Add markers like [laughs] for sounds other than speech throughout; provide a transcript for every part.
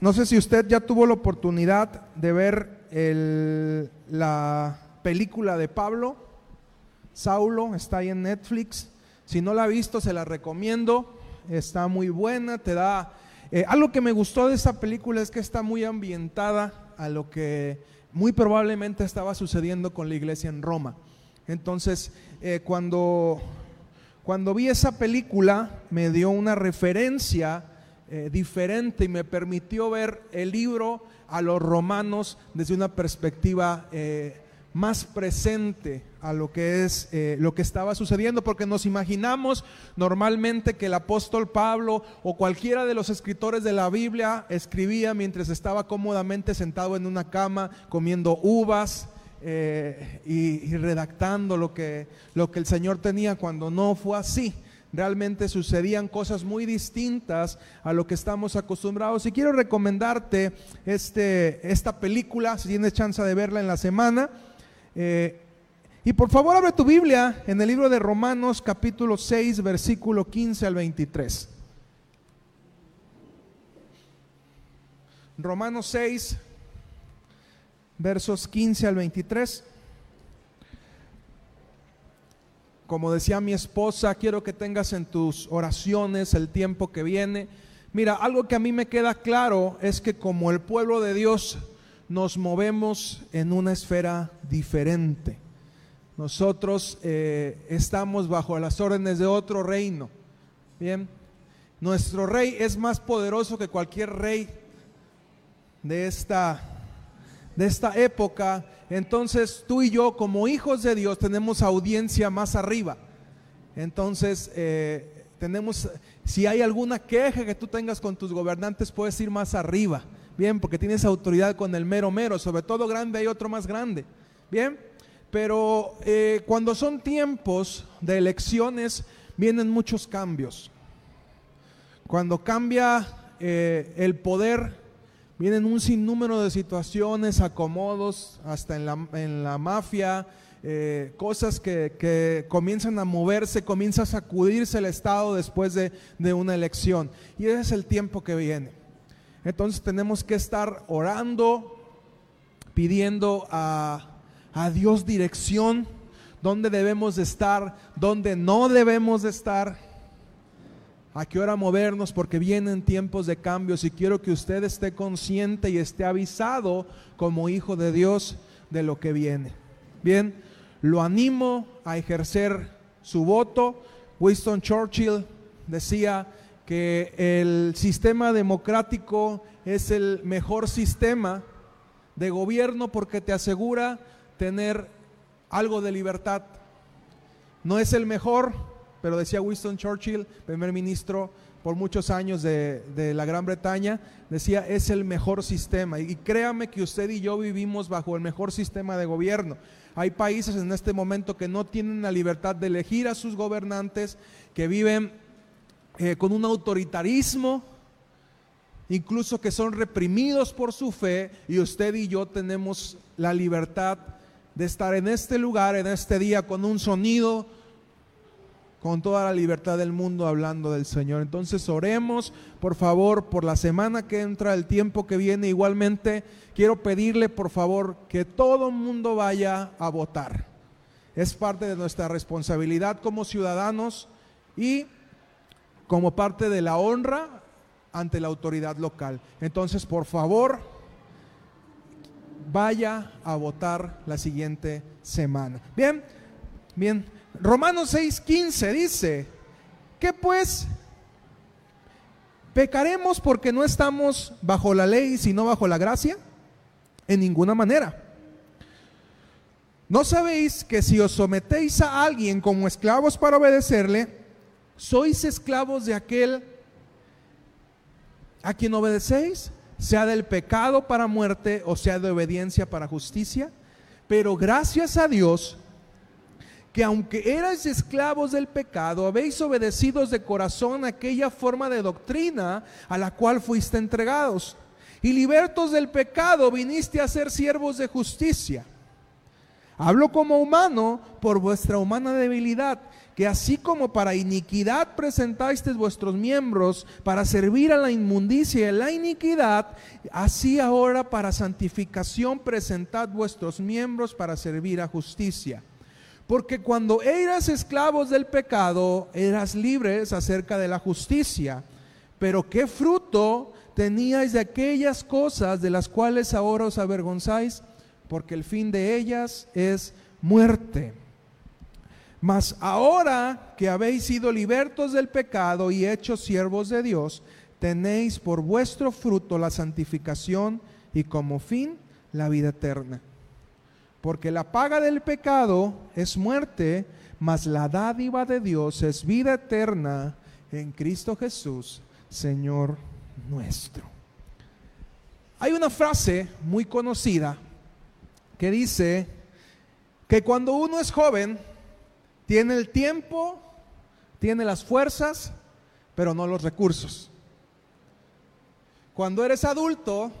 No sé si usted ya tuvo la oportunidad de ver la película de Pablo, Saulo, está ahí en Netflix. Si no la ha visto, se la recomiendo. Está muy buena, te da... Eh, algo que me gustó de esa película es que está muy ambientada a lo que muy probablemente estaba sucediendo con la iglesia en Roma. Entonces, eh, cuando, cuando vi esa película, me dio una referencia eh, diferente y me permitió ver el libro a los romanos desde una perspectiva eh, más presente a lo que es lo que estaba sucediendo, porque nos imaginamos normalmente que el apóstol Pablo o cualquiera de los escritores de la Biblia escribía mientras estaba cómodamente sentado en una cama comiendo uvas, eh, y, redactando lo que, lo que el Señor tenía cuando no fue así. Realmente sucedían cosas muy distintas a lo que estamos acostumbrados. Y quiero recomendarte este, esta película, si tienes chance de verla en la semana. Eh, y por favor abre tu Biblia en el libro de Romanos capítulo 6, versículo 15 al 23. Romanos 6, versos 15 al 23. Como decía mi esposa, quiero que tengas en tus oraciones el tiempo que viene. Mira, algo que a mí me queda claro es que como el pueblo de Dios nos movemos en una esfera diferente. Nosotros eh, estamos bajo las órdenes de otro reino. Bien, nuestro rey es más poderoso que cualquier rey de esta de esta época, entonces tú y yo como hijos de Dios tenemos audiencia más arriba. Entonces, eh, tenemos, si hay alguna queja que tú tengas con tus gobernantes, puedes ir más arriba. Bien, porque tienes autoridad con el mero mero, sobre todo grande hay otro más grande. Bien, pero eh, cuando son tiempos de elecciones, vienen muchos cambios. Cuando cambia eh, el poder Vienen un sinnúmero de situaciones, acomodos, hasta en la, en la mafia, eh, cosas que, comienzan a moverse, comienza a sacudirse el Estado después de, una elección. Y ese es el tiempo que viene. Entonces tenemos que estar orando, pidiendo a, a Dios dirección, dónde debemos de estar, dónde no debemos de estar a qué hora movernos porque vienen tiempos de cambios y quiero que usted esté consciente y esté avisado como hijo de Dios de lo que viene. Bien, lo animo a ejercer su voto. Winston Churchill decía que el sistema democrático es el mejor sistema de gobierno porque te asegura tener algo de libertad. No es el mejor, pero decía Winston Churchill, primer ministro por muchos años de, la Gran Bretaña, decía, es el mejor sistema. Y créame que usted y yo vivimos bajo el mejor sistema de gobierno. Hay países en este momento que no tienen la libertad de elegir a sus gobernantes, que viven eh, con un autoritarismo, incluso que son reprimidos por su fe, y usted y yo tenemos la libertad de estar en este lugar, en este día, con un sonido con toda la libertad del mundo hablando del Señor. Entonces oremos, por favor, por la semana que entra, el tiempo que viene. Igualmente, quiero pedirle, por favor, que todo mundo vaya a votar. Es parte de nuestra responsabilidad como ciudadanos y como parte de la honra ante la autoridad local. Entonces, por favor, vaya a votar la siguiente semana. Bien, bien. Romanos 6:15 dice, que pues pecaremos porque no estamos bajo la ley, sino bajo la gracia? En ninguna manera. ¿No sabéis que si os sometéis a alguien como esclavos para obedecerle, sois esclavos de aquel a quien obedecéis, sea del pecado para muerte o sea de obediencia para justicia? Pero gracias a Dios que aunque erais esclavos del pecado, habéis obedecido de corazón aquella forma de doctrina a la cual fuiste entregados. Y libertos del pecado, viniste a ser siervos de justicia. Hablo como humano por vuestra humana debilidad, que así como para iniquidad presentasteis vuestros miembros para servir a la inmundicia y a la iniquidad, así ahora para santificación presentad vuestros miembros para servir a justicia. Porque cuando eras esclavos del pecado, eras libres acerca de la justicia. Pero qué fruto teníais de aquellas cosas de las cuales ahora os avergonzáis, porque el fin de ellas es muerte. Mas ahora que habéis sido libertos del pecado y hechos siervos de Dios, tenéis por vuestro fruto la santificación y como fin la vida eterna. Porque la paga del pecado es muerte, mas la dádiva de Dios es vida eterna en Cristo Jesús, Señor nuestro. Hay una frase muy conocida que dice que cuando uno es joven, tiene el tiempo, tiene las fuerzas, pero no los recursos. Cuando eres adulto,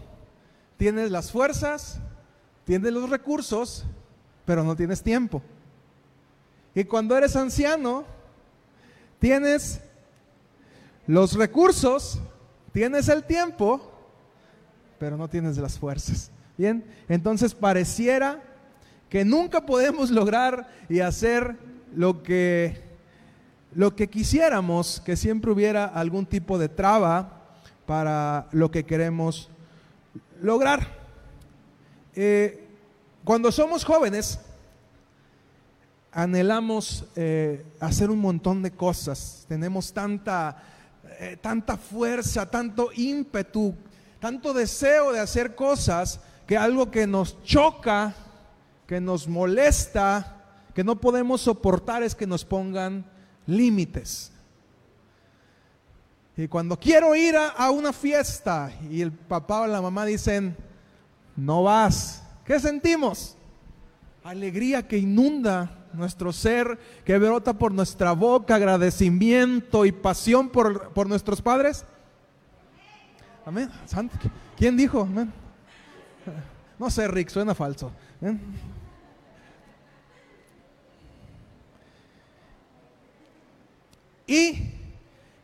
tienes las fuerzas, tienes los recursos, pero no tienes tiempo. Y cuando eres anciano, tienes los recursos, tienes el tiempo, pero no tienes las fuerzas. Bien, entonces pareciera que nunca podemos lograr y hacer lo que, lo que quisiéramos, que siempre hubiera algún tipo de traba para lo que queremos lograr. Eh, cuando somos jóvenes, anhelamos eh, hacer un montón de cosas, tenemos tanta, eh, tanta fuerza, tanto ímpetu, tanto deseo de hacer cosas, que algo que nos choca, que nos molesta, que no podemos soportar es que nos pongan límites. Y cuando quiero ir a, una fiesta y el papá o la mamá dicen, no vas, ¿qué sentimos? Alegría que inunda nuestro ser, que brota por nuestra boca, agradecimiento y pasión por, por nuestros padres. Amén. ¿Quién dijo? No sé, Rick, suena falso. Y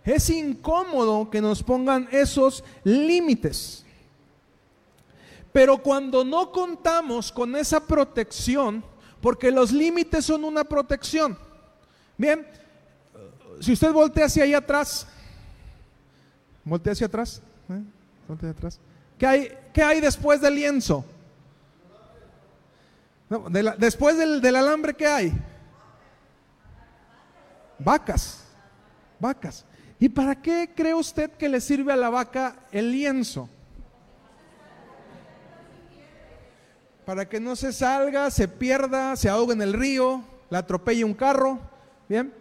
es incómodo que nos pongan esos límites. Pero cuando no contamos con esa protección, porque los límites son una protección. Bien, si usted voltea hacia allá atrás, voltea hacia atrás, ¿eh? voltea atrás. ¿Qué hay, ¿Qué hay después del lienzo? después del alambre, ¿qué hay? Vacas vacas. ¿Y para qué cree usted que le sirve a la vaca el lienzo? Para que no se salga, se pierda, se ahogue en el río, la atropelle un carro. Bien.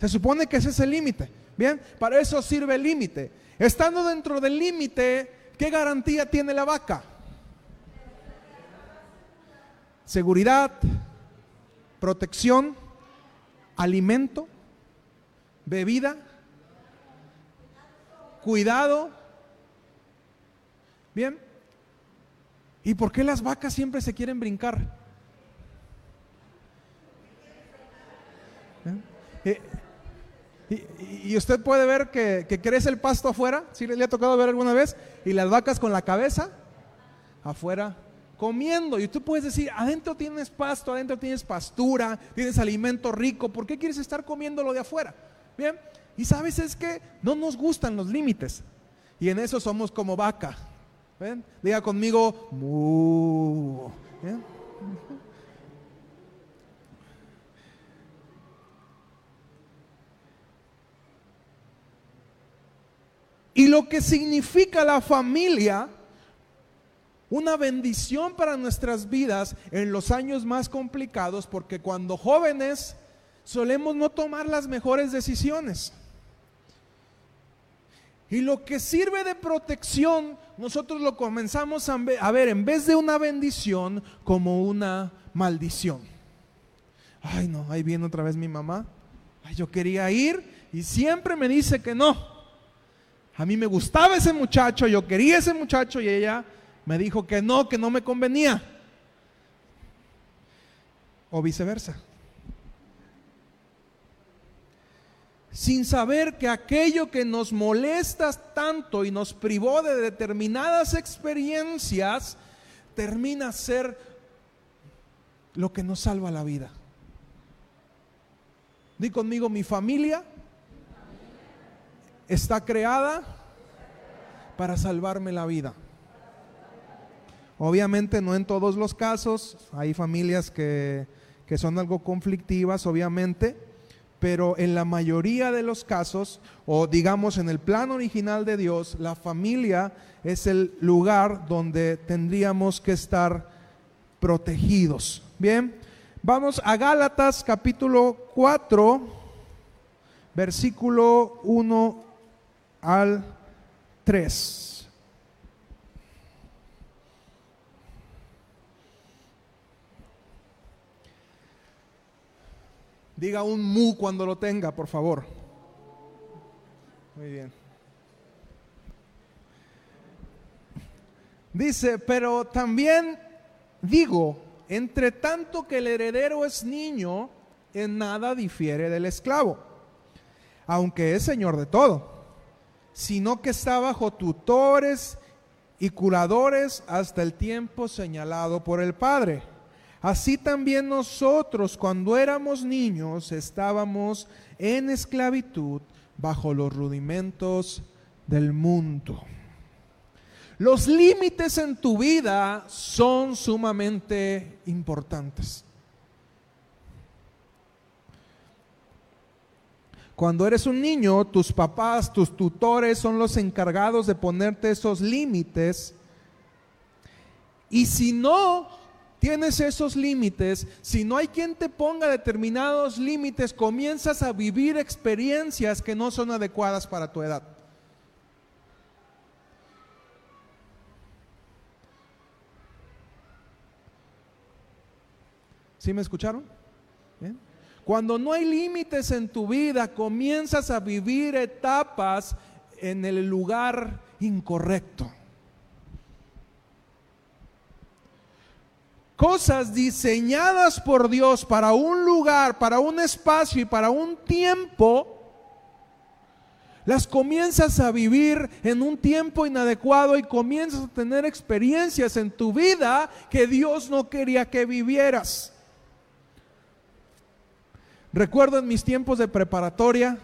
Se supone que ese es el límite. Bien. Para eso sirve el límite. Estando dentro del límite, ¿qué garantía tiene la vaca? Seguridad, protección, alimento bebida, cuidado. Bien. ¿Y por qué las vacas siempre se quieren brincar? ¿Eh? Y, usted puede ver que, crece el pasto afuera, si le, le ha tocado ver alguna vez, y las vacas con la cabeza afuera comiendo. Y tú puedes decir, adentro tienes pasto, adentro tienes pastura, tienes alimento rico, ¿por qué quieres estar comiendo lo de afuera? Bien, y sabes es que no nos gustan los límites. Y en eso somos como vaca. ¿Ven? Diga conmigo, mu. Y lo que significa la familia, una bendición para nuestras vidas en los años más complicados, porque cuando jóvenes solemos no tomar las mejores decisiones. Y lo que sirve de protección, nosotros lo comenzamos a ver en vez de una bendición como una maldición. Ay, no, ahí viene otra vez mi mamá. Ay, yo quería ir y siempre me dice que no. A mí me gustaba ese muchacho, yo quería ese muchacho y ella me dijo que no, que no me convenía. o viceversa. Sin saber que aquello que nos molesta tanto y nos privó de determinadas experiencias, termina ser lo que nos salva la vida. Di conmigo, mi familia está creada para salvarme la vida. Obviamente no en todos los casos, hay familias que, que son algo conflictivas, obviamente, pero en la mayoría de los casos, o digamos en el plan original de Dios, la familia es el lugar donde tendríamos que estar protegidos. Bien, vamos a Gálatas capítulo 4, versículo 1 al 3. Diga un mu cuando lo tenga, por favor. Muy bien. Dice, pero también digo, entre tanto que el heredero es niño, en nada difiere del esclavo, aunque es señor de todo, sino que está bajo tutores y curadores hasta el tiempo señalado por el Padre. Así también nosotros cuando éramos niños estábamos en esclavitud bajo los rudimentos del mundo. Los límites en tu vida son sumamente importantes. Cuando eres un niño, tus papás, tus tutores son los encargados de ponerte esos límites. Y si no tienes esos límites, si no hay quien te ponga determinados límites, comienzas a vivir experiencias que no son adecuadas para tu edad. ¿Sí me escucharon? Cuando no hay límites en tu vida, comienzas a vivir etapas en el lugar incorrecto. Cosas diseñadas por Dios para un lugar, para un espacio y para un tiempo, las comienzas a vivir en un tiempo inadecuado y comienzas a tener experiencias en tu vida que Dios no quería que vivieras. Recuerdo en mis tiempos de preparatoria,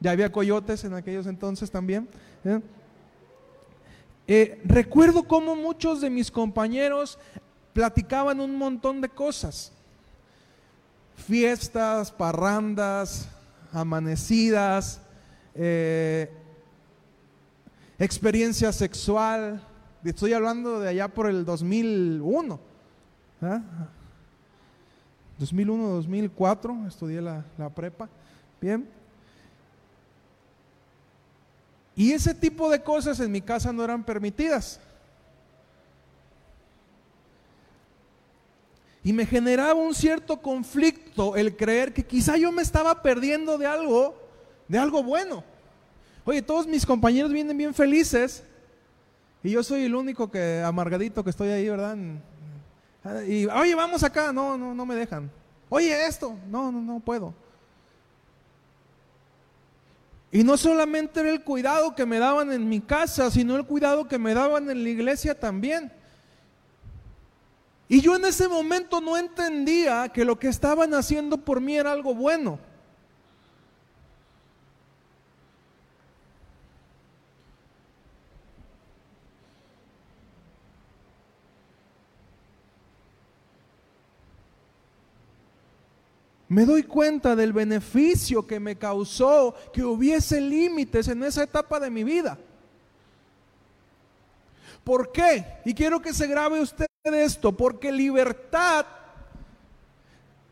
ya había coyotes en aquellos entonces también. ¿eh? Eh, recuerdo cómo muchos de mis compañeros platicaban un montón de cosas. Fiestas, parrandas, amanecidas, eh, experiencia sexual. Estoy hablando de allá por el 2001. 2001, 2004, estudié la, la prepa. Bien. Y ese tipo de cosas en mi casa no eran permitidas. Y me generaba un cierto conflicto el creer que quizá yo me estaba perdiendo de algo, de algo bueno. Oye, todos mis compañeros vienen bien felices y yo soy el único que amargadito que estoy ahí, ¿verdad? Y oye, vamos acá, no, no, no me dejan. Oye, esto, no, no, no puedo. Y no solamente era el cuidado que me daban en mi casa, sino el cuidado que me daban en la iglesia también. Y yo en ese momento no entendía que lo que estaban haciendo por mí era algo bueno. Me doy cuenta del beneficio que me causó que hubiese límites en esa etapa de mi vida. ¿Por qué? Y quiero que se grabe usted esto, porque libertad,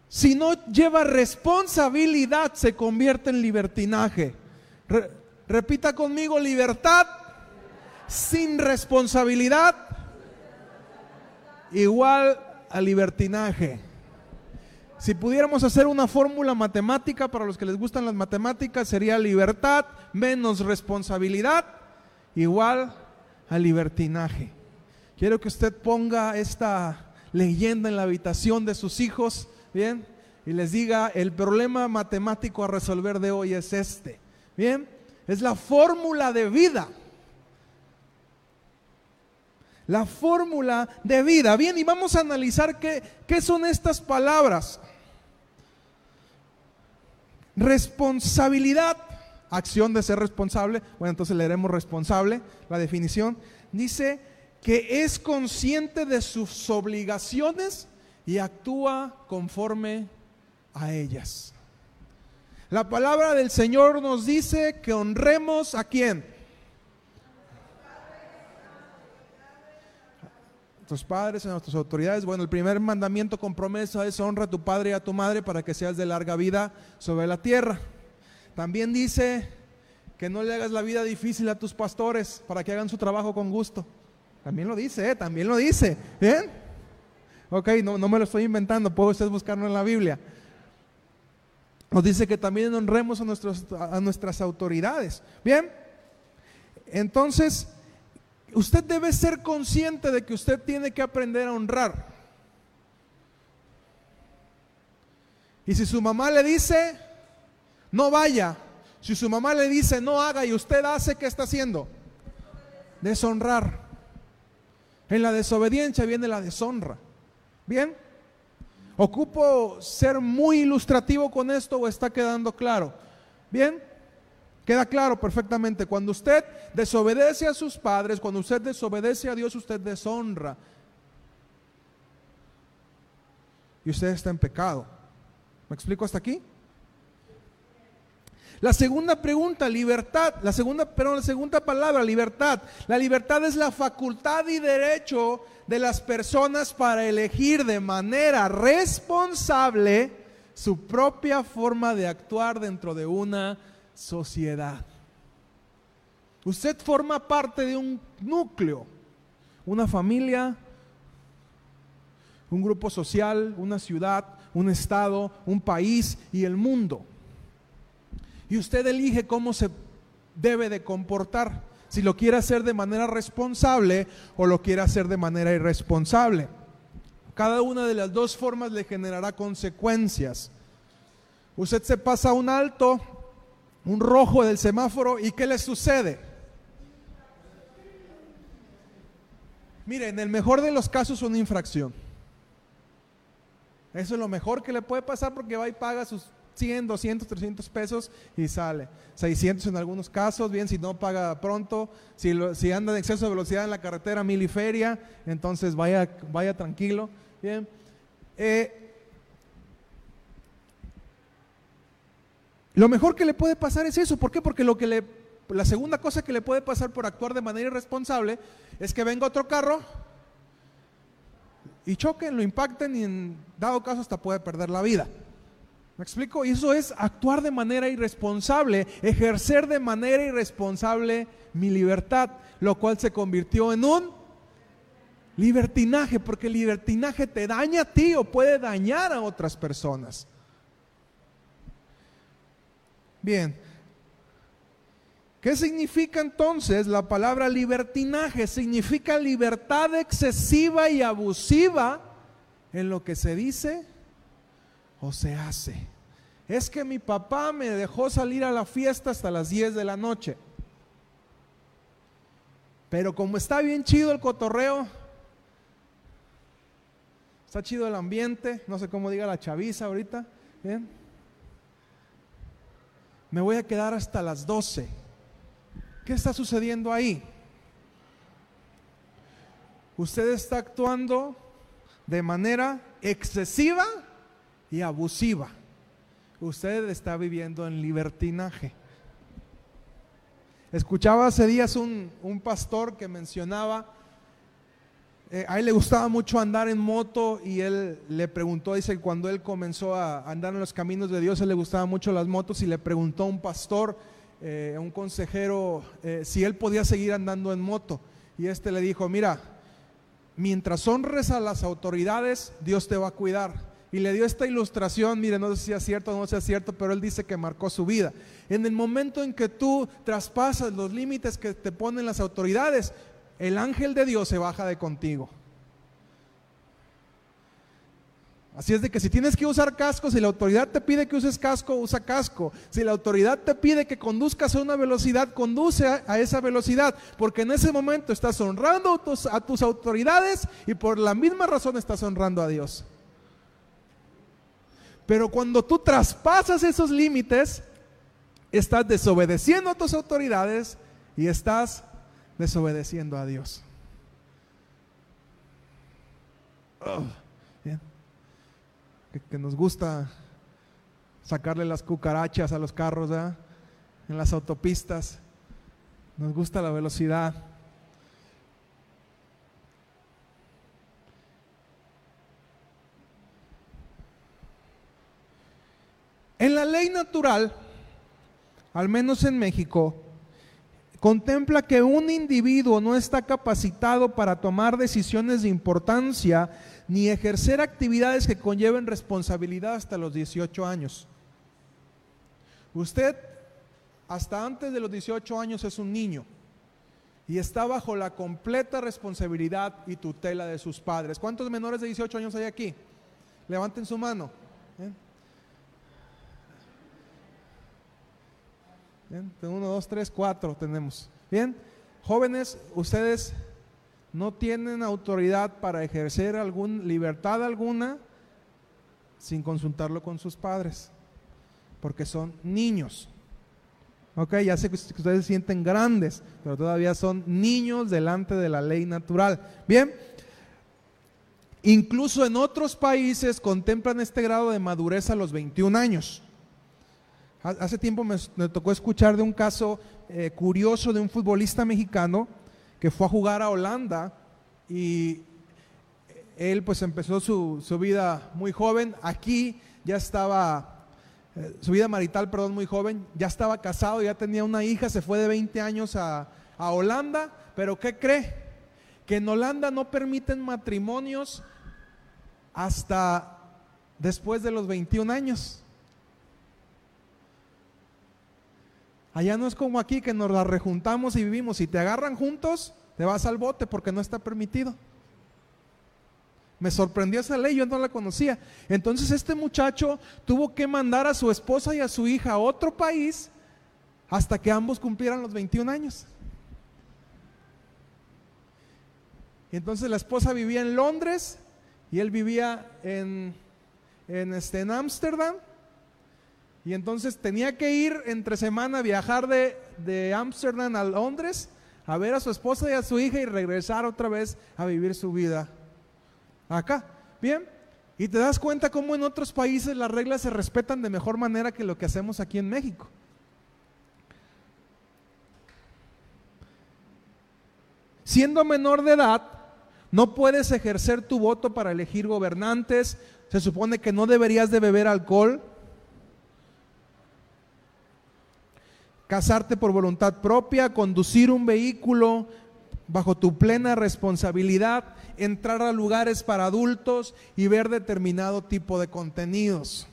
si no lleva responsabilidad, se convierte en libertinaje. repita conmigo, libertad sin responsabilidad igual a libertinaje. Si pudiéramos hacer una fórmula matemática para los que les gustan las matemáticas, sería libertad menos responsabilidad igual a libertinaje. Quiero que usted ponga esta leyenda en la habitación de sus hijos, ¿bien? Y les diga, el problema matemático a resolver de hoy es este, ¿bien? Es la fórmula de vida. La fórmula de vida. Bien, y vamos a analizar qué, qué son estas palabras. Responsabilidad, acción de ser responsable. Bueno, entonces leeremos responsable, la definición. Dice que es consciente de sus obligaciones y actúa conforme a ellas. La palabra del Señor nos dice que honremos a quién. A nuestros padres, a nuestras autoridades. Bueno, el primer mandamiento con promesa es honra a tu padre y a tu madre para que seas de larga vida sobre la tierra. También dice que no le hagas la vida difícil a tus pastores para que hagan su trabajo con gusto. También lo dice, ¿eh? también lo dice. ¿Bien? Ok, no, no me lo estoy inventando, puedo ustedes buscarlo en la Biblia. Nos dice que también honremos a, nuestros, a nuestras autoridades. Bien, entonces, usted debe ser consciente de que usted tiene que aprender a honrar. Y si su mamá le dice, no vaya, si su mamá le dice, no haga y usted hace, ¿qué está haciendo? Deshonrar. En la desobediencia viene la deshonra. ¿Bien? ¿Ocupo ser muy ilustrativo con esto o está quedando claro? ¿Bien? Queda claro perfectamente. Cuando usted desobedece a sus padres, cuando usted desobedece a Dios, usted deshonra. Y usted está en pecado. ¿Me explico hasta aquí? La segunda pregunta, libertad. La segunda, perdón, la segunda palabra, libertad. La libertad es la facultad y derecho de las personas para elegir de manera responsable su propia forma de actuar dentro de una sociedad. Usted forma parte de un núcleo, una familia, un grupo social, una ciudad, un estado, un país y el mundo. Y usted elige cómo se debe de comportar, si lo quiere hacer de manera responsable o lo quiere hacer de manera irresponsable. Cada una de las dos formas le generará consecuencias. Usted se pasa un alto, un rojo del semáforo y ¿qué le sucede? Mire, en el mejor de los casos una infracción. Eso es lo mejor que le puede pasar porque va y paga sus 100, 200, 300 pesos y sale. 600 en algunos casos, bien, si no paga pronto, si, si anda en exceso de velocidad en la carretera, mil y feria, entonces vaya, vaya tranquilo, bien. Eh, lo mejor que le puede pasar es eso, ¿por qué? Porque lo que le, la segunda cosa que le puede pasar por actuar de manera irresponsable es que venga otro carro y choquen, lo impacten y en dado caso hasta puede perder la vida. ¿Me explico? Y eso es actuar de manera irresponsable, ejercer de manera irresponsable mi libertad, lo cual se convirtió en un libertinaje, porque el libertinaje te daña a ti o puede dañar a otras personas. Bien, ¿qué significa entonces la palabra libertinaje? Significa libertad excesiva y abusiva en lo que se dice o se hace. Es que mi papá me dejó salir a la fiesta hasta las 10 de la noche. Pero como está bien chido el cotorreo, está chido el ambiente, no sé cómo diga la chaviza ahorita, ¿bien? Me voy a quedar hasta las 12. ¿Qué está sucediendo ahí? Usted está actuando de manera excesiva y abusiva. Usted está viviendo en libertinaje. Escuchaba hace días un, pastor que mencionaba, eh, a él le gustaba mucho andar en moto y él le preguntó, dice, cuando él comenzó a andar en los caminos de Dios, él le gustaba mucho las motos y le preguntó a un pastor, eh, a un consejero, eh, si él podía seguir andando en moto. Y este le dijo, mira, mientras honres a las autoridades, Dios te va a cuidar y le dio esta ilustración, mire, no sé si es cierto o no sea cierto, pero él dice que marcó su vida. En el momento en que tú traspasas los límites que te ponen las autoridades, el ángel de Dios se baja de contigo. Así es de que si tienes que usar casco, si la autoridad te pide que uses casco, usa casco. Si la autoridad te pide que conduzcas a una velocidad, conduce a, esa velocidad, porque en ese momento estás honrando a tus, a tus autoridades y por la misma razón estás honrando a Dios. Pero cuando tú traspasas esos límites, estás desobedeciendo a tus autoridades y estás desobedeciendo a Dios. Oh, que, nos gusta sacarle las cucarachas a los carros en las autopistas. Nos gusta la velocidad. Ley natural, al menos en México, contempla que un individuo no está capacitado para tomar decisiones de importancia ni ejercer actividades que conlleven responsabilidad hasta los 18 años. Usted hasta antes de los 18 años es un niño y está bajo la completa responsabilidad y tutela de sus padres. ¿Cuántos menores de 18 años hay aquí? Levanten su mano. Bien, uno, dos, tres, cuatro tenemos. Bien, jóvenes, ustedes no tienen autoridad para ejercer alguna libertad alguna sin consultarlo con sus padres, porque son niños. Ok, ya sé que ustedes se sienten grandes, pero todavía son niños delante de la ley natural. Bien, incluso en otros países contemplan este grado de madurez a los 21 años. Hace tiempo me, tocó escuchar de un caso eh, curioso de un futbolista mexicano que fue a jugar a Holanda y él pues empezó su, vida muy joven. Aquí ya estaba, eh, su vida marital, perdón, muy joven, ya estaba casado, ya tenía una hija, se fue de 20 años a, a Holanda, pero ¿qué cree? Que en Holanda no permiten matrimonios hasta después de los 21 años. Allá no es como aquí que nos la rejuntamos y vivimos. Si te agarran juntos, te vas al bote porque no está permitido. Me sorprendió esa ley, yo no la conocía. Entonces este muchacho tuvo que mandar a su esposa y a su hija a otro país hasta que ambos cumplieran los 21 años. Y entonces la esposa vivía en Londres y él vivía en en este en Ámsterdam y entonces tenía que ir entre semana, viajar de Ámsterdam a Londres, a ver a su esposa y a su hija y regresar otra vez a vivir su vida acá. Bien, y te das cuenta cómo en otros países las reglas se respetan de mejor manera que lo que hacemos aquí en México. Siendo menor de edad, no puedes ejercer tu voto para elegir gobernantes. Se supone que no deberías de beber alcohol. Casarte por voluntad propia, conducir un vehículo bajo tu plena responsabilidad, entrar a lugares para adultos y ver determinado tipo de contenidos.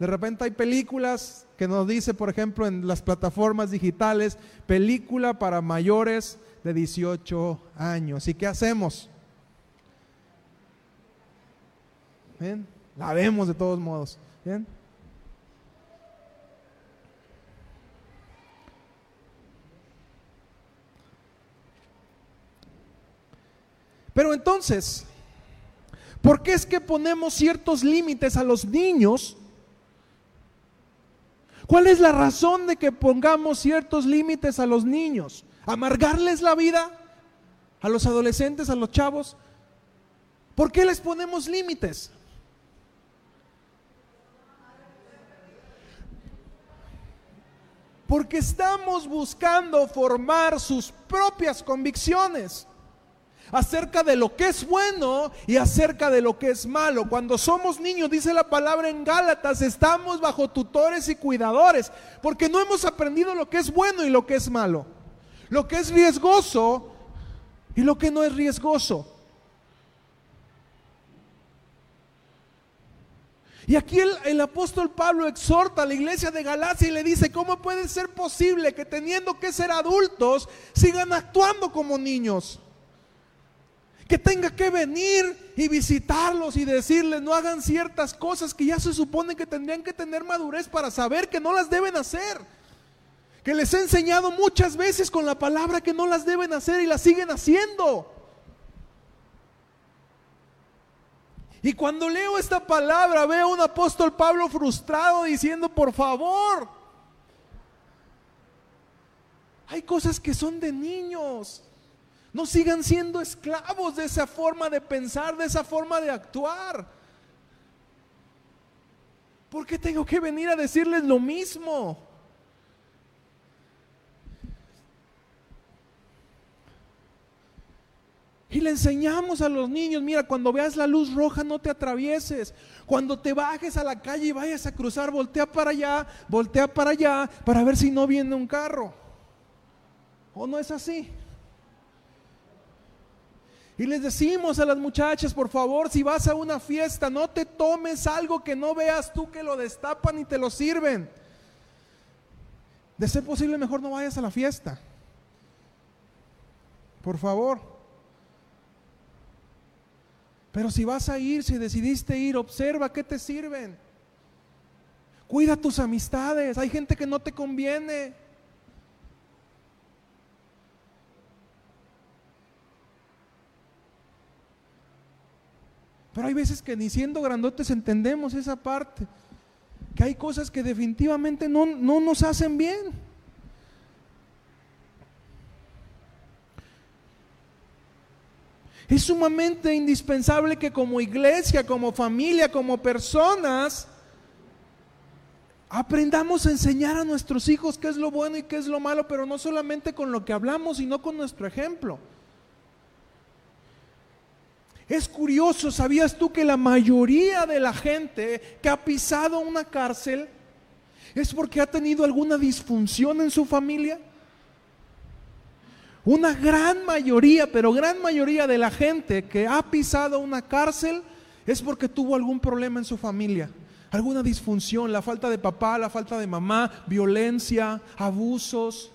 De repente hay películas que nos dice, por ejemplo, en las plataformas digitales, película para mayores de 18 años. ¿Y qué hacemos? ¿Bien? La vemos de todos modos. ¿Bien? Pero entonces, ¿por qué es que ponemos ciertos límites a los niños? ¿Cuál es la razón de que pongamos ciertos límites a los niños? ¿Amargarles la vida? ¿A los adolescentes, a los chavos? ¿Por qué les ponemos límites? Porque estamos buscando formar sus propias convicciones acerca de lo que es bueno y acerca de lo que es malo. Cuando somos niños, dice la palabra en Gálatas, estamos bajo tutores y cuidadores, porque no hemos aprendido lo que es bueno y lo que es malo, lo que es riesgoso y lo que no es riesgoso. Y aquí el, apóstol Pablo exhorta a la iglesia de Galacia y le dice, ¿cómo puede ser posible que teniendo que ser adultos sigan actuando como niños? Que tenga que venir y visitarlos y decirles no hagan ciertas cosas que ya se supone que tendrían que tener madurez para saber que no las deben hacer. Que les he enseñado muchas veces con la palabra que no las deben hacer y las siguen haciendo. Y cuando leo esta palabra veo a un apóstol Pablo frustrado diciendo, por favor, hay cosas que son de niños. No sigan siendo esclavos de esa forma de pensar, de esa forma de actuar. ¿Por qué tengo que venir a decirles lo mismo? Y le enseñamos a los niños, mira, cuando veas la luz roja no te atravieses. Cuando te bajes a la calle y vayas a cruzar, voltea para allá, voltea para allá, para ver si no viene un carro. ¿O no es así? Y les decimos a las muchachas, por favor, si vas a una fiesta, no te tomes algo que no veas tú que lo destapan y te lo sirven. De ser posible, mejor no vayas a la fiesta. Por favor. Pero si vas a ir, si decidiste ir, observa qué te sirven. Cuida tus amistades. Hay gente que no te conviene. Pero hay veces que ni siendo grandotes entendemos esa parte. Que hay cosas que definitivamente no, no nos hacen bien. Es sumamente indispensable que como iglesia, como familia, como personas, aprendamos a enseñar a nuestros hijos qué es lo bueno y qué es lo malo, pero no solamente con lo que hablamos, sino con nuestro ejemplo. Es curioso, ¿sabías tú que la mayoría de la gente que ha pisado una cárcel es porque ha tenido alguna disfunción en su familia? Una gran mayoría, pero gran mayoría de la gente que ha pisado una cárcel es porque tuvo algún problema en su familia, alguna disfunción, la falta de papá, la falta de mamá, violencia, abusos.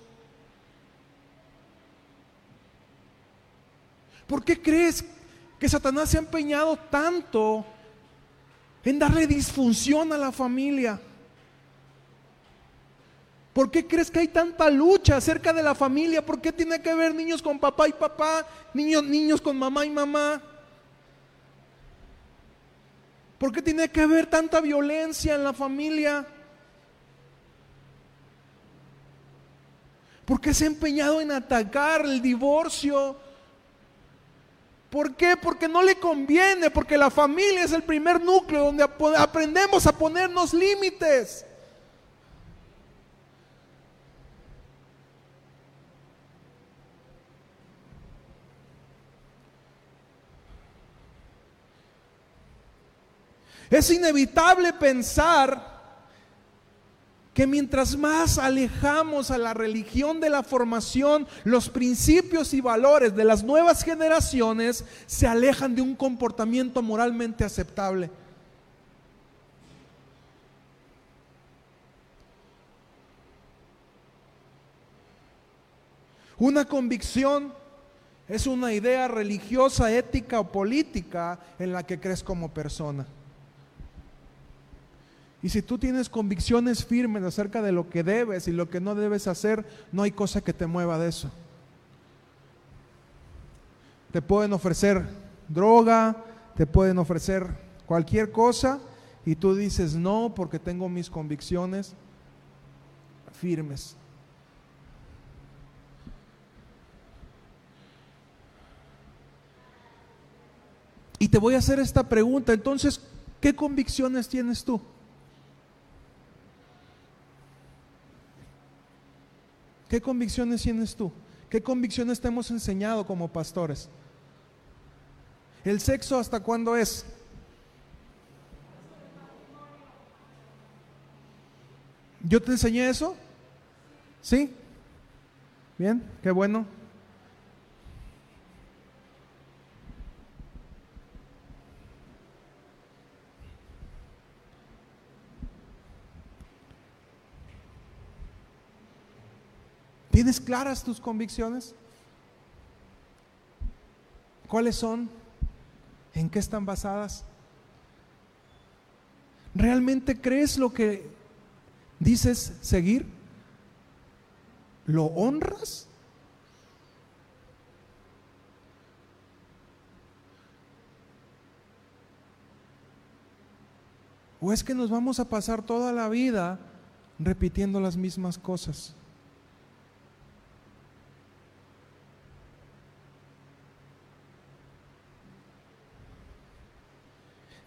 ¿Por qué crees que Satanás se ha empeñado tanto en darle disfunción a la familia? ¿Por qué crees que hay tanta lucha acerca de la familia? ¿Por qué tiene que haber niños con papá y papá, niños, niños con mamá y mamá? ¿Por qué tiene que haber tanta violencia en la familia? ¿Por qué se ha empeñado en atacar el divorcio? ¿Por qué? Porque no le conviene, porque la familia es el primer núcleo donde aprendemos a ponernos límites. Es inevitable pensar que mientras más alejamos a la religión de la formación, los principios y valores de las nuevas generaciones se alejan de un comportamiento moralmente aceptable. Una convicción es una idea religiosa, ética o política en la que crees como persona. Y si tú tienes convicciones firmes acerca de lo que debes y lo que no debes hacer, no hay cosa que te mueva de eso. Te pueden ofrecer droga, te pueden ofrecer cualquier cosa y tú dices no porque tengo mis convicciones firmes. Y te voy a hacer esta pregunta, entonces, ¿qué convicciones tienes tú? ¿Qué convicciones tienes tú? ¿Qué convicciones te hemos enseñado como pastores? ¿El sexo hasta cuándo es? ¿Yo te enseñé eso? ¿Sí? Bien, qué bueno. ¿Tienes claras tus convicciones? ¿Cuáles son? ¿En qué están basadas? ¿Realmente crees lo que dices seguir? ¿Lo honras? ¿O es que nos vamos a pasar toda la vida repitiendo las mismas cosas?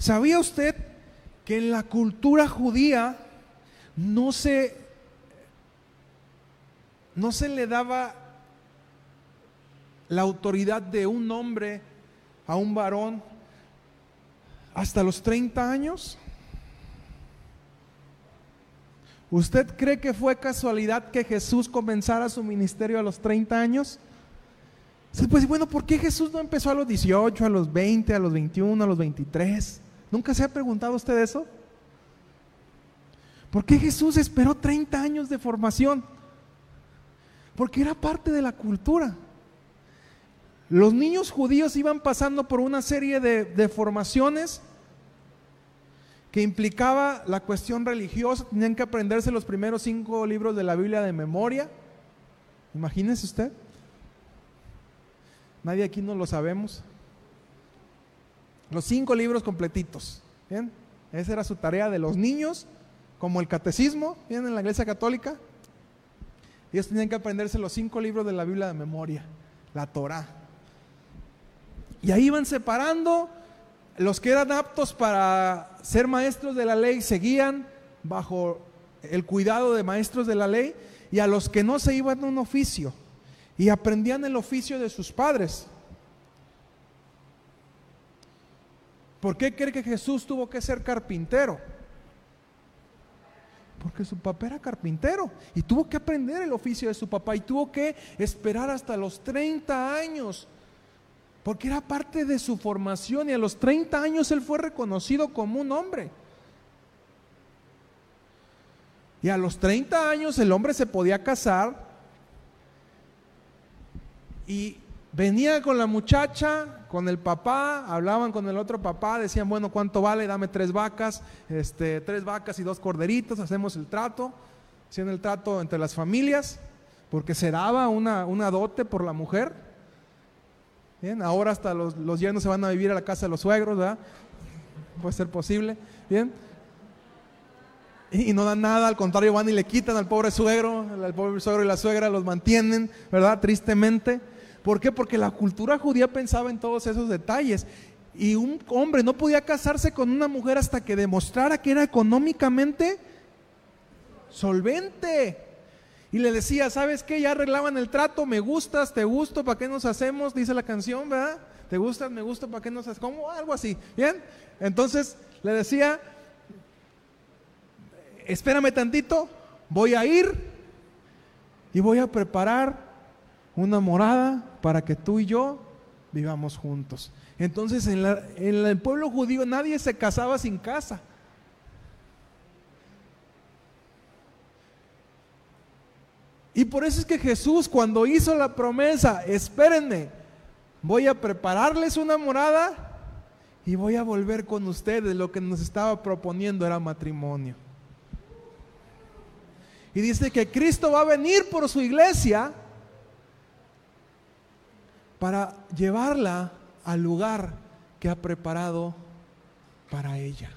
¿Sabía usted que en la cultura judía no se, no se le daba la autoridad de un hombre a un varón hasta los 30 años? ¿Usted cree que fue casualidad que Jesús comenzara su ministerio a los 30 años? Pues bueno, ¿por qué Jesús no empezó a los 18, a los 20, a los 21, a los 23? ¿Nunca se ha preguntado usted eso? ¿Por qué Jesús esperó 30 años de formación? Porque era parte de la cultura. Los niños judíos iban pasando por una serie de, de formaciones que implicaba la cuestión religiosa, tenían que aprenderse los primeros cinco libros de la Biblia de memoria. Imagínese usted. Nadie aquí no lo sabemos. Los cinco libros completitos. ¿bien? Esa era su tarea de los niños, como el catecismo, ¿bien? en la iglesia católica. Ellos tenían que aprenderse los cinco libros de la Biblia de memoria, la Torah. Y ahí iban separando los que eran aptos para ser maestros de la ley seguían bajo el cuidado de maestros de la ley y a los que no se iban a un oficio y aprendían el oficio de sus padres. ¿Por qué cree que Jesús tuvo que ser carpintero? Porque su papá era carpintero y tuvo que aprender el oficio de su papá y tuvo que esperar hasta los 30 años porque era parte de su formación y a los 30 años él fue reconocido como un hombre. Y a los 30 años el hombre se podía casar y venía con la muchacha, con el papá, hablaban con el otro papá, decían, bueno, ¿cuánto vale? Dame tres vacas, este, tres vacas y dos corderitos, hacemos el trato, hacían el trato entre las familias, porque se daba una, una dote por la mujer. Bien, ahora hasta los, los yernos se van a vivir a la casa de los suegros, ¿verdad? Puede ser posible. Bien. Y, no dan nada, al contrario, van y le quitan al pobre suegro, al pobre suegro y la suegra los mantienen, ¿verdad? Tristemente. ¿Por qué? Porque la cultura judía pensaba en todos esos detalles. Y un hombre no podía casarse con una mujer hasta que demostrara que era económicamente solvente. Y le decía, ¿sabes qué? Ya arreglaban el trato, me gustas, te gusto, ¿para qué nos hacemos? Dice la canción, ¿verdad? ¿Te gustas, me gusta, ¿para qué nos hacemos? Como algo así, ¿bien? Entonces le decía, espérame tantito, voy a ir y voy a preparar una morada para que tú y yo vivamos juntos. Entonces en, el pueblo judío nadie se casaba sin casa. Y por eso es que Jesús cuando hizo la promesa, espérenme, voy a prepararles una morada y voy a volver con ustedes. Lo que nos estaba proponiendo era matrimonio. Y dice que Cristo va a venir por su iglesia para llevarla al lugar que ha preparado para ella.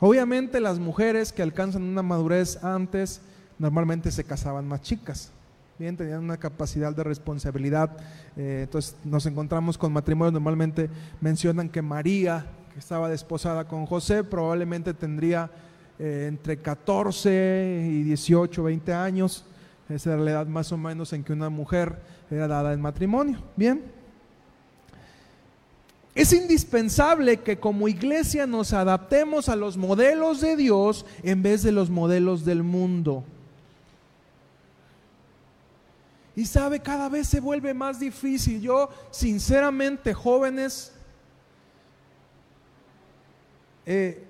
Obviamente las mujeres que alcanzan una madurez antes normalmente se casaban más chicas. Bien, tenían una capacidad de responsabilidad. Eh, entonces nos encontramos con matrimonios, normalmente mencionan que María, que estaba desposada con José, probablemente tendría eh, entre 14 y 18, 20 años. Esa era la edad más o menos en que una mujer era dada en matrimonio. Bien. Es indispensable que como iglesia nos adaptemos a los modelos de Dios en vez de los modelos del mundo. Y sabe, cada vez se vuelve más difícil. Yo, sinceramente, jóvenes, eh,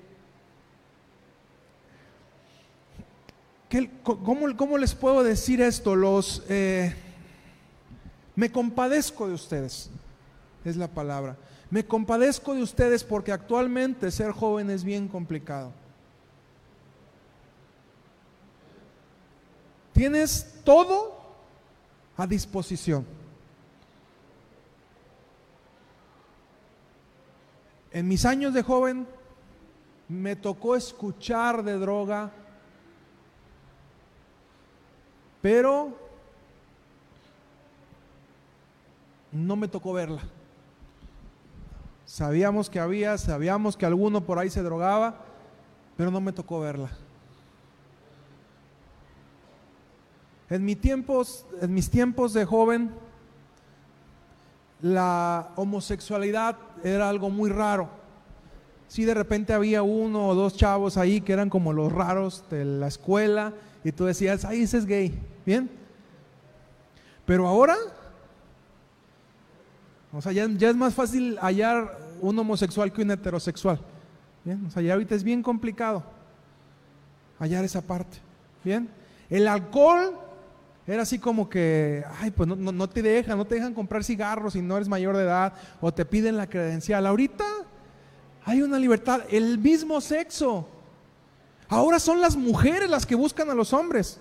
cómo, les puedo decir esto? Los, eh, me compadezco de ustedes, es la palabra. Me compadezco de ustedes porque actualmente ser joven es bien complicado. Tienes todo a disposición. En mis años de joven me tocó escuchar de droga, pero no me tocó verla. Sabíamos que había, sabíamos que alguno por ahí se drogaba, pero no me tocó verla. En, mis tiempos, en mis tiempos de joven, la homosexualidad era algo muy raro. Si de repente había uno o dos chavos ahí que eran como los raros de la escuela y tú decías, ay, ese es gay, ¿bien? Pero ahora, o sea, ya, es más fácil hallar un homosexual que un heterosexual. ¿Bien? O sea, ya ahorita es bien complicado hallar esa parte. ¿Bien? El alcohol era así como que, ay, pues no, te dejan, no te dejan comprar cigarros si no eres mayor de edad o te piden la credencial. Ahorita hay una libertad, el mismo sexo. Ahora son las mujeres las que buscan a los hombres.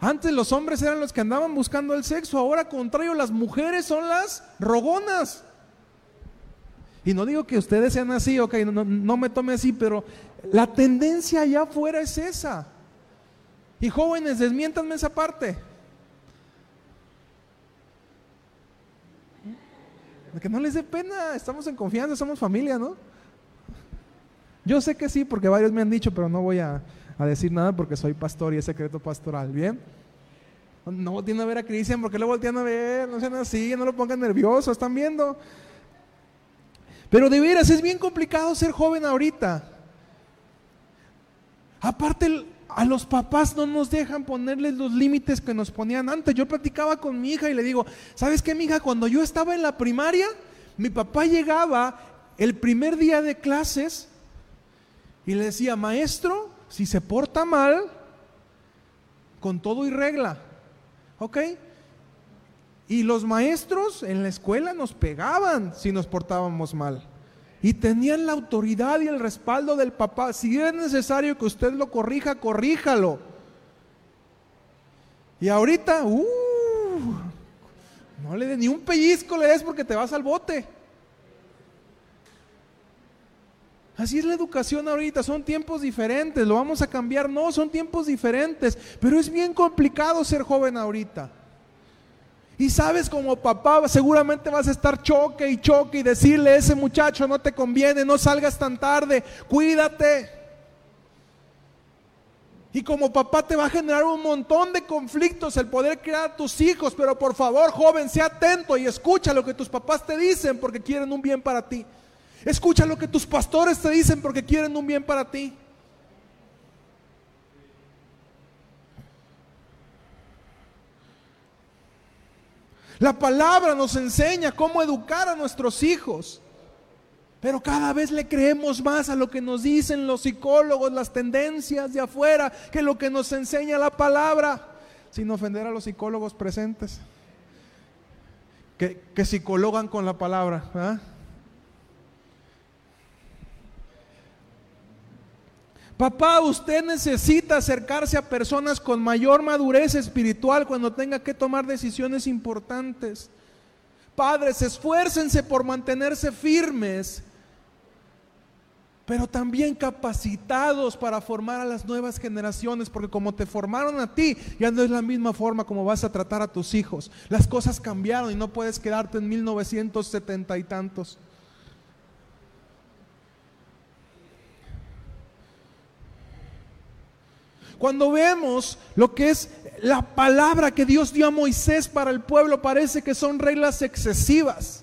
Antes los hombres eran los que andaban buscando el sexo, ahora contrario, las mujeres son las rogonas. Y no digo que ustedes sean así, ok, no, me tome así, pero la tendencia allá afuera es esa. Y jóvenes, desmiéntanme esa parte. Que no les dé pena, estamos en confianza, somos familia, ¿no? Yo sé que sí, porque varios me han dicho, pero no voy a, decir nada porque soy pastor y es secreto pastoral, ¿bien? No volteen a ver a Cristian porque lo voltean a ver, no sean así, no lo pongan nervioso, están viendo. Pero de veras, es bien complicado ser joven ahorita. Aparte, a los papás no nos dejan ponerles los límites que nos ponían antes. Yo platicaba con mi hija y le digo, ¿sabes qué, mi hija? Cuando yo estaba en la primaria, mi papá llegaba el primer día de clases y le decía, maestro, si se porta mal, con todo y regla, ¿ok? Y los maestros en la escuela nos pegaban si nos portábamos mal. Y tenían la autoridad y el respaldo del papá. Si es necesario que usted lo corrija, corríjalo. Y ahorita, uh, no le dé ni un pellizco le des porque te vas al bote. Así es la educación ahorita, son tiempos diferentes, lo vamos a cambiar, no, son tiempos diferentes, pero es bien complicado ser joven ahorita. Y sabes como papá seguramente vas a estar choque y choque y decirle a ese muchacho no te conviene, no salgas tan tarde, cuídate. Y como papá te va a generar un montón de conflictos el poder criar a tus hijos, pero por favor joven, sea atento y escucha lo que tus papás te dicen porque quieren un bien para ti. Escucha lo que tus pastores te dicen porque quieren un bien para ti. La palabra nos enseña cómo educar a nuestros hijos. Pero cada vez le creemos más a lo que nos dicen los psicólogos, las tendencias de afuera, que lo que nos enseña la palabra, sin ofender a los psicólogos presentes, que, que psicologan con la palabra. Papá, usted necesita acercarse a personas con mayor madurez espiritual cuando tenga que tomar decisiones importantes. Padres, esfuércense por mantenerse firmes, pero también capacitados para formar a las nuevas generaciones, porque como te formaron a ti, ya no es la misma forma como vas a tratar a tus hijos. Las cosas cambiaron y no puedes quedarte en 1970 y tantos. Cuando vemos lo que es la palabra que Dios dio a Moisés para el pueblo, parece que son reglas excesivas.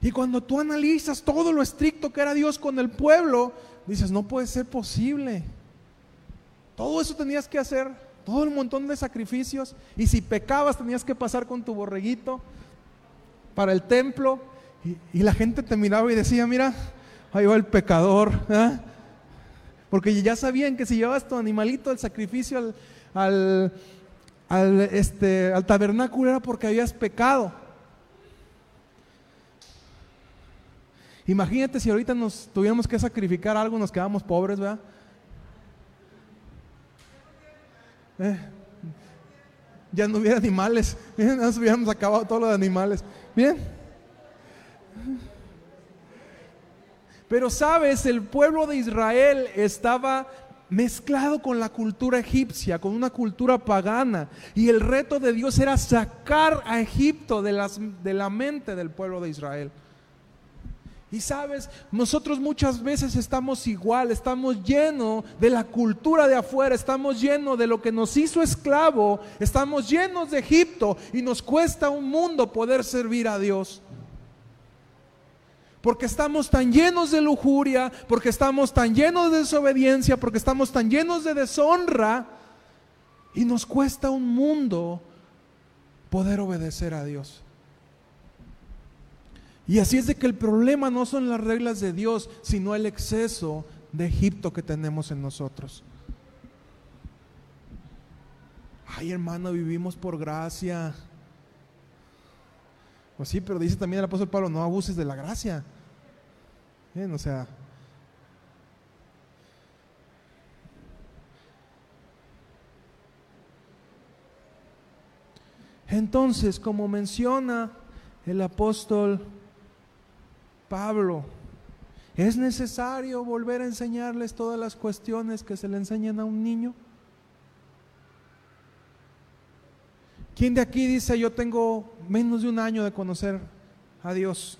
Y cuando tú analizas todo lo estricto que era Dios con el pueblo, dices, no puede ser posible. Todo eso tenías que hacer, todo el montón de sacrificios. Y si pecabas tenías que pasar con tu borreguito para el templo. Y, la gente te miraba y decía, mira, ahí va el pecador. ¿eh? Porque ya sabían que si llevabas tu animalito al sacrificio al, al, este, al tabernáculo era porque habías pecado. Imagínate si ahorita nos tuviéramos que sacrificar algo, nos quedamos pobres, ¿verdad? Eh, ya no hubiera animales, [laughs] nos hubiéramos acabado todos los animales. Bien. Pero sabes, el pueblo de Israel estaba mezclado con la cultura egipcia, con una cultura pagana. Y el reto de Dios era sacar a Egipto de, las, de la mente del pueblo de Israel. Y sabes, nosotros muchas veces estamos igual, estamos llenos de la cultura de afuera, estamos llenos de lo que nos hizo esclavo, estamos llenos de Egipto y nos cuesta un mundo poder servir a Dios. Porque estamos tan llenos de lujuria, porque estamos tan llenos de desobediencia, porque estamos tan llenos de deshonra y nos cuesta un mundo poder obedecer a Dios. Y así es de que el problema no son las reglas de Dios, sino el exceso de Egipto que tenemos en nosotros. Ay, hermano, vivimos por gracia. Pues sí, pero dice también el apóstol Pablo, no abuses de la gracia. O sea. Entonces, como menciona el apóstol Pablo, ¿es necesario volver a enseñarles todas las cuestiones que se le enseñan a un niño? ¿Quién de aquí dice yo tengo menos de un año de conocer a Dios?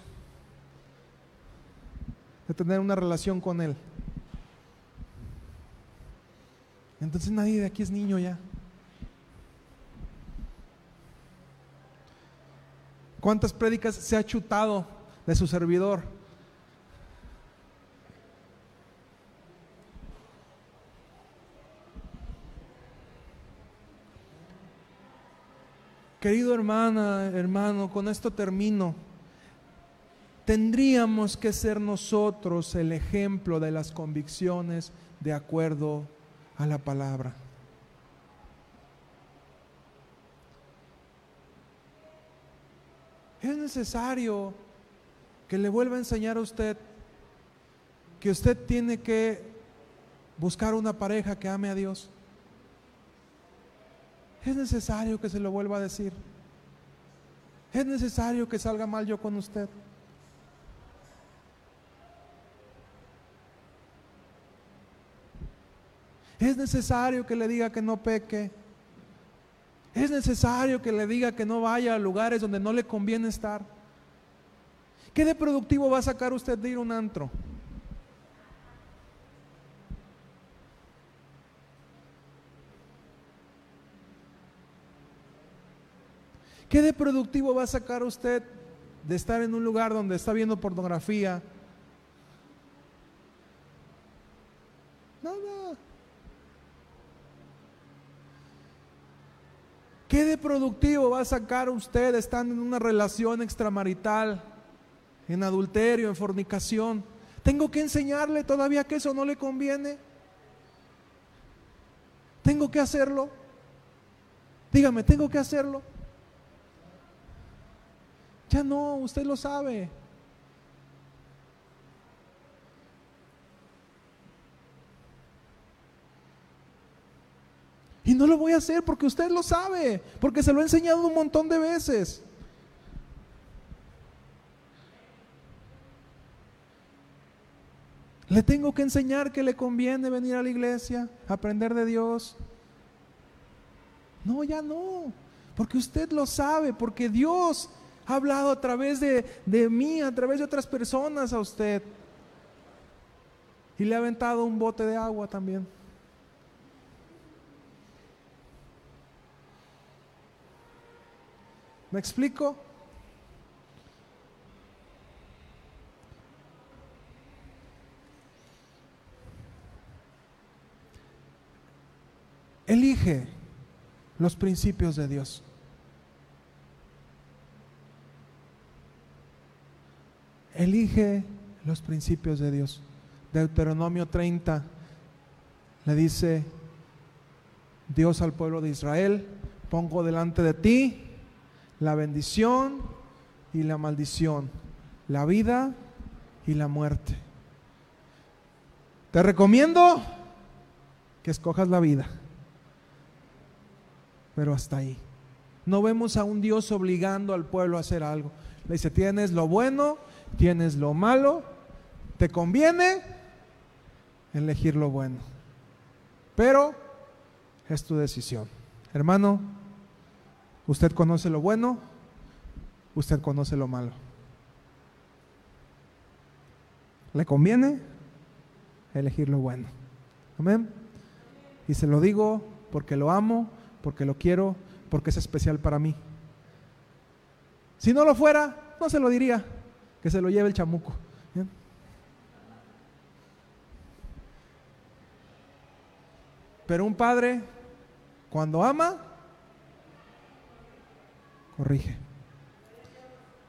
De tener una relación con Él. Entonces nadie de aquí es niño ya. ¿Cuántas prédicas se ha chutado de su servidor? Querido hermana, hermano, con esto termino. Tendríamos que ser nosotros el ejemplo de las convicciones de acuerdo a la palabra. Es necesario que le vuelva a enseñar a usted que usted tiene que buscar una pareja que ame a Dios. Es necesario que se lo vuelva a decir. Es necesario que salga mal yo con usted. Es necesario que le diga que no peque. Es necesario que le diga que no vaya a lugares donde no le conviene estar. ¿Qué de productivo va a sacar usted de ir a un antro? ¿Qué de productivo va a sacar usted de estar en un lugar donde está viendo pornografía? Nada. ¿Qué de productivo va a sacar usted estando en una relación extramarital, en adulterio, en fornicación? ¿Tengo que enseñarle todavía que eso no le conviene? ¿Tengo que hacerlo? Dígame, ¿tengo que hacerlo? Ya no, usted lo sabe. Y no lo voy a hacer porque usted lo sabe, porque se lo he enseñado un montón de veces. Le tengo que enseñar que le conviene venir a la iglesia, aprender de Dios. No, ya no, porque usted lo sabe, porque Dios ha hablado a través de, de mí, a través de otras personas a usted. Y le ha aventado un bote de agua también. ¿Me explico? Elige los principios de Dios. Elige los principios de Dios. Deuteronomio 30 le dice Dios al pueblo de Israel, pongo delante de ti la bendición y la maldición, la vida y la muerte. Te recomiendo que escojas la vida, pero hasta ahí. No vemos a un Dios obligando al pueblo a hacer algo. Le dice, tienes lo bueno, tienes lo malo, te conviene elegir lo bueno. Pero es tu decisión. Hermano, usted conoce lo bueno, usted conoce lo malo. ¿Le conviene elegir lo bueno? Amén. Y se lo digo porque lo amo, porque lo quiero, porque es especial para mí. Si no lo fuera, no se lo diría, que se lo lleve el chamuco. Pero un padre, cuando ama, corrige.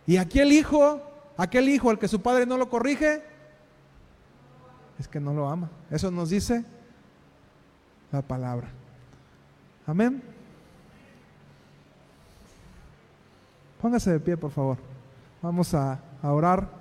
Y aquel hijo, aquel hijo al que su padre no lo corrige, es que no lo ama. Eso nos dice la palabra. Amén. Póngase de pie, por favor. Vamos a, a orar.